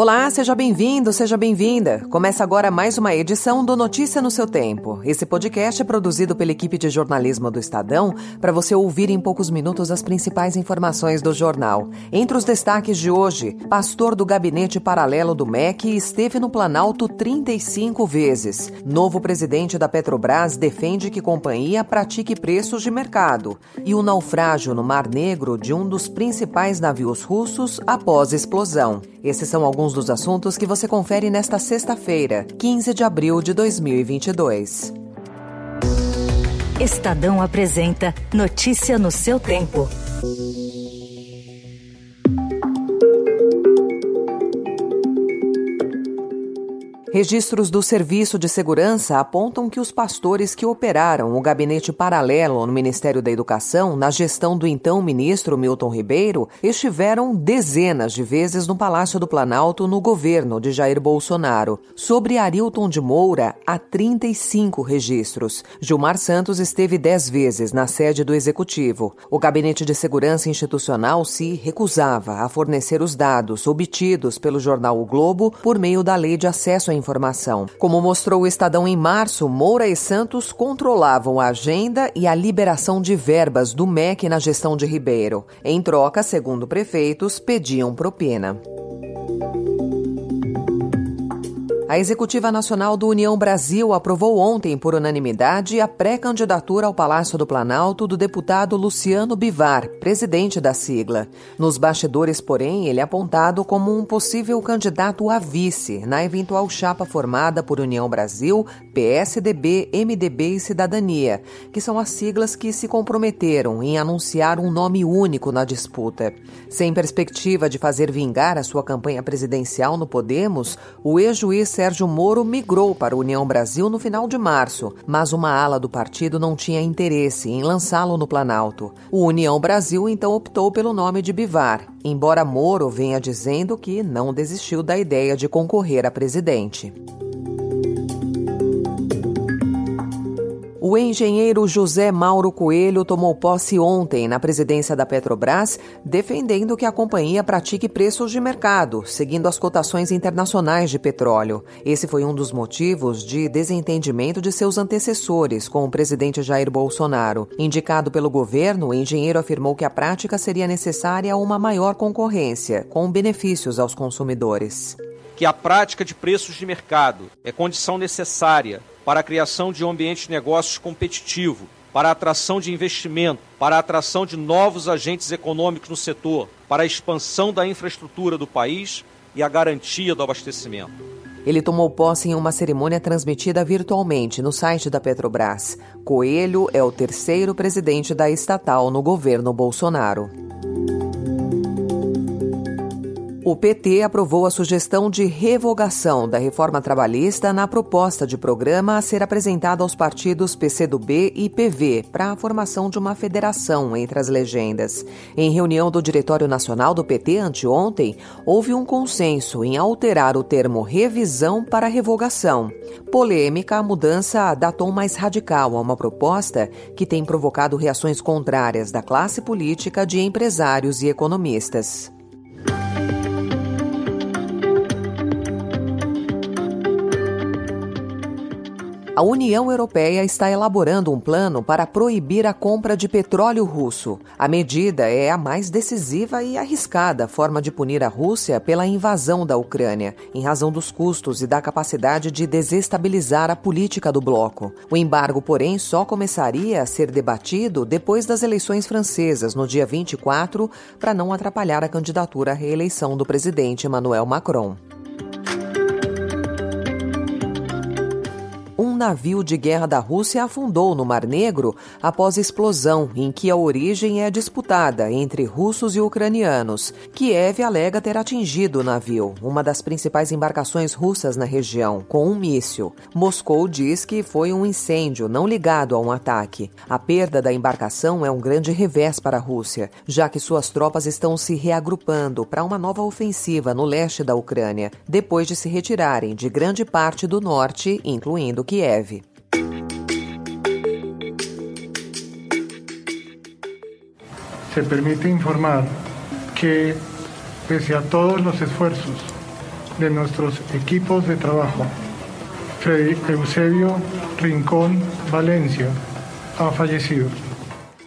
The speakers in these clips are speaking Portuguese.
Olá, seja bem-vindo, seja bem-vinda. Começa agora mais uma edição do Notícia no seu Tempo. Esse podcast é produzido pela equipe de jornalismo do Estadão para você ouvir em poucos minutos as principais informações do jornal. Entre os destaques de hoje, pastor do gabinete paralelo do MEC esteve no Planalto 35 vezes. Novo presidente da Petrobras defende que companhia pratique preços de mercado. E o naufrágio no Mar Negro de um dos principais navios russos após explosão. Esses são alguns dos assuntos que você confere nesta sexta-feira, 15 de abril de 2022. Estadão apresenta Notícia no seu tempo. Registros do Serviço de Segurança apontam que os pastores que operaram o gabinete paralelo no Ministério da Educação, na gestão do então ministro Milton Ribeiro, estiveram dezenas de vezes no Palácio do Planalto no governo de Jair Bolsonaro. Sobre Arilton de Moura, há 35 registros. Gilmar Santos esteve 10 vezes na sede do Executivo. O Gabinete de Segurança Institucional se recusava a fornecer os dados obtidos pelo jornal O Globo por meio da Lei de Acesso à informação. Como mostrou o Estadão em março, Moura e Santos controlavam a agenda e a liberação de verbas do MEC na gestão de Ribeiro. Em troca, segundo prefeitos, pediam propina. A Executiva Nacional do União Brasil aprovou ontem, por unanimidade, a pré-candidatura ao Palácio do Planalto do deputado Luciano Bivar, presidente da sigla. Nos bastidores, porém, ele é apontado como um possível candidato a vice na eventual chapa formada por União Brasil, PSDB, MDB e Cidadania, que são as siglas que se comprometeram em anunciar um nome único na disputa. Sem perspectiva de fazer vingar a sua campanha presidencial no Podemos, o ex-juiz Sérgio Moro migrou para a União Brasil no final de março, mas uma ala do partido não tinha interesse em lançá-lo no Planalto. O União Brasil então optou pelo nome de Bivar, embora Moro venha dizendo que não desistiu da ideia de concorrer a presidente. O engenheiro José Mauro Coelho tomou posse ontem na presidência da Petrobras, defendendo que a companhia pratique preços de mercado, seguindo as cotações internacionais de petróleo. Esse foi um dos motivos de desentendimento de seus antecessores com o presidente Jair Bolsonaro. Indicado pelo governo, o engenheiro afirmou que a prática seria necessária a uma maior concorrência, com benefícios aos consumidores. Que a prática de preços de mercado é condição necessária para a criação de um ambiente de negócios competitivo, para a atração de investimento, para a atração de novos agentes econômicos no setor, para a expansão da infraestrutura do país e a garantia do abastecimento. Ele tomou posse em uma cerimônia transmitida virtualmente no site da Petrobras. Coelho é o terceiro presidente da estatal no governo Bolsonaro. O PT aprovou a sugestão de revogação da reforma trabalhista na proposta de programa a ser apresentada aos partidos PCdoB e PV para a formação de uma federação entre as legendas. Em reunião do Diretório Nacional do PT anteontem, houve um consenso em alterar o termo revisão para revogação. Polêmica, a mudança dá tom mais radical a uma proposta que tem provocado reações contrárias da classe política, de empresários e economistas. A União Europeia está elaborando um plano para proibir a compra de petróleo russo. A medida é a mais decisiva e arriscada forma de punir a Rússia pela invasão da Ucrânia, em razão dos custos e da capacidade de desestabilizar a política do bloco. O embargo, porém, só começaria a ser debatido depois das eleições francesas, no dia 24, para não atrapalhar a candidatura à reeleição do presidente Emmanuel Macron. Navio de guerra da Rússia afundou no Mar Negro após explosão, em que a origem é disputada entre russos e ucranianos. Kiev alega ter atingido o navio, uma das principais embarcações russas na região, com um míssil. Moscou diz que foi um incêndio não ligado a um ataque. A perda da embarcação é um grande revés para a Rússia, já que suas tropas estão se reagrupando para uma nova ofensiva no leste da Ucrânia, depois de se retirarem de grande parte do norte, incluindo Kiev. Se permite informar que pese a todos los esfuerzos de nuestros equipos de trabajo, Eusebio Rincón Valencia ha fallecido.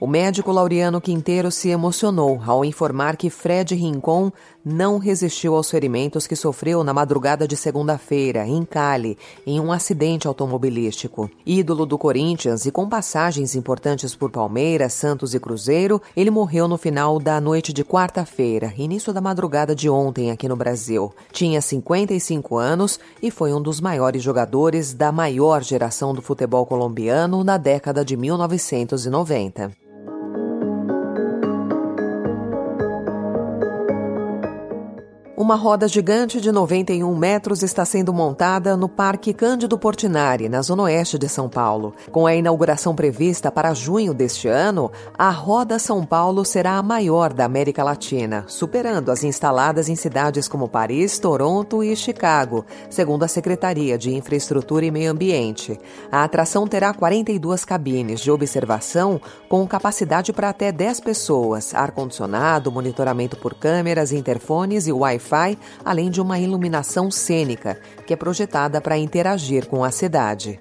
O médico Laureano Quinteiro se emocionou ao informar que Fred Rincon não resistiu aos ferimentos que sofreu na madrugada de segunda-feira, em Cali, em um acidente automobilístico. Ídolo do Corinthians e com passagens importantes por Palmeiras, Santos e Cruzeiro, ele morreu no final da noite de quarta-feira, início da madrugada de ontem aqui no Brasil. Tinha 55 anos e foi um dos maiores jogadores da maior geração do futebol colombiano na década de 1990. Uma roda gigante de 91 metros está sendo montada no Parque Cândido Portinari, na zona oeste de São Paulo. Com a inauguração prevista para junho deste ano, a Roda São Paulo será a maior da América Latina, superando as instaladas em cidades como Paris, Toronto e Chicago, segundo a Secretaria de Infraestrutura e Meio Ambiente. A atração terá 42 cabines de observação com capacidade para até 10 pessoas, ar-condicionado, monitoramento por câmeras, interfones e Wi-Fi Wi-Fi, além de uma iluminação cênica, que é projetada para interagir com a cidade.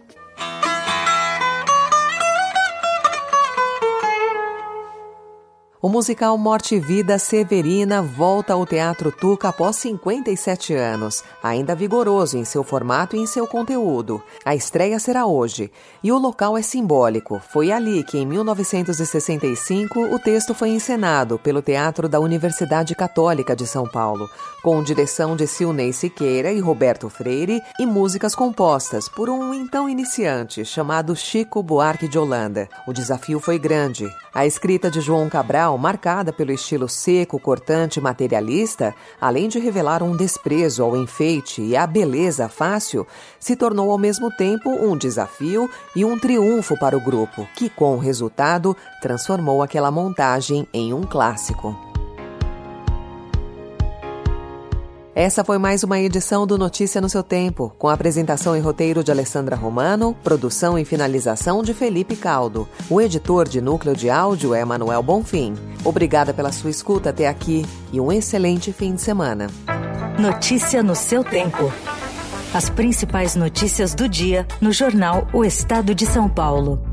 O musical Morte e Vida Severina volta ao Teatro Tuca após 57 anos, ainda vigoroso em seu formato e em seu conteúdo. A estreia será hoje e o local é simbólico. Foi ali que, em 1965, o texto foi encenado pelo Teatro da Universidade Católica de São Paulo, com direção de Silnei Siqueira e Roberto Freire e músicas compostas por um então iniciante chamado Chico Buarque de Holanda. O desafio foi grande. A escrita de João Cabral marcada pelo estilo seco, cortante e materialista, além de revelar um desprezo ao enfeite e à beleza fácil, se tornou ao mesmo tempo um desafio e um triunfo para o grupo, que, com o resultado, transformou aquela montagem em um clássico. Essa foi mais uma edição do Notícia no seu Tempo, com apresentação e roteiro de Alessandra Romano, produção e finalização de Felipe Caldo. O editor de núcleo de áudio é Manuel Bonfim. Obrigada pela sua escuta até aqui e um excelente fim de semana. Notícia no seu tempo. As principais notícias do dia no jornal O Estado de São Paulo.